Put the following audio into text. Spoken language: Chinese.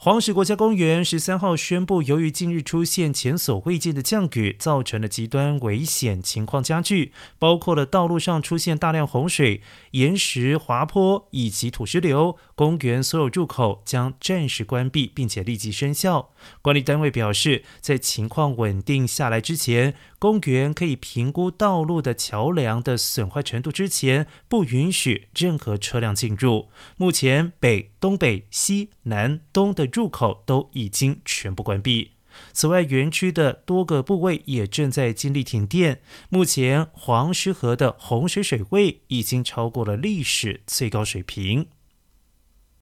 黄石国家公园十三号宣布，由于近日出现前所未见的降雨，造成的极端危险情况加剧，包括了道路上出现大量洪水、岩石滑坡以及土石流，公园所有入口将暂时关闭，并且立即生效。管理单位表示，在情况稳定下来之前，公园可以评估道路的桥梁的损坏程度之前，不允许任何车辆进入。目前北、东北、西南、东的入口都已经全部关闭。此外，园区的多个部位也正在经历停电。目前，黄石河的洪水水位已经超过了历史最高水平。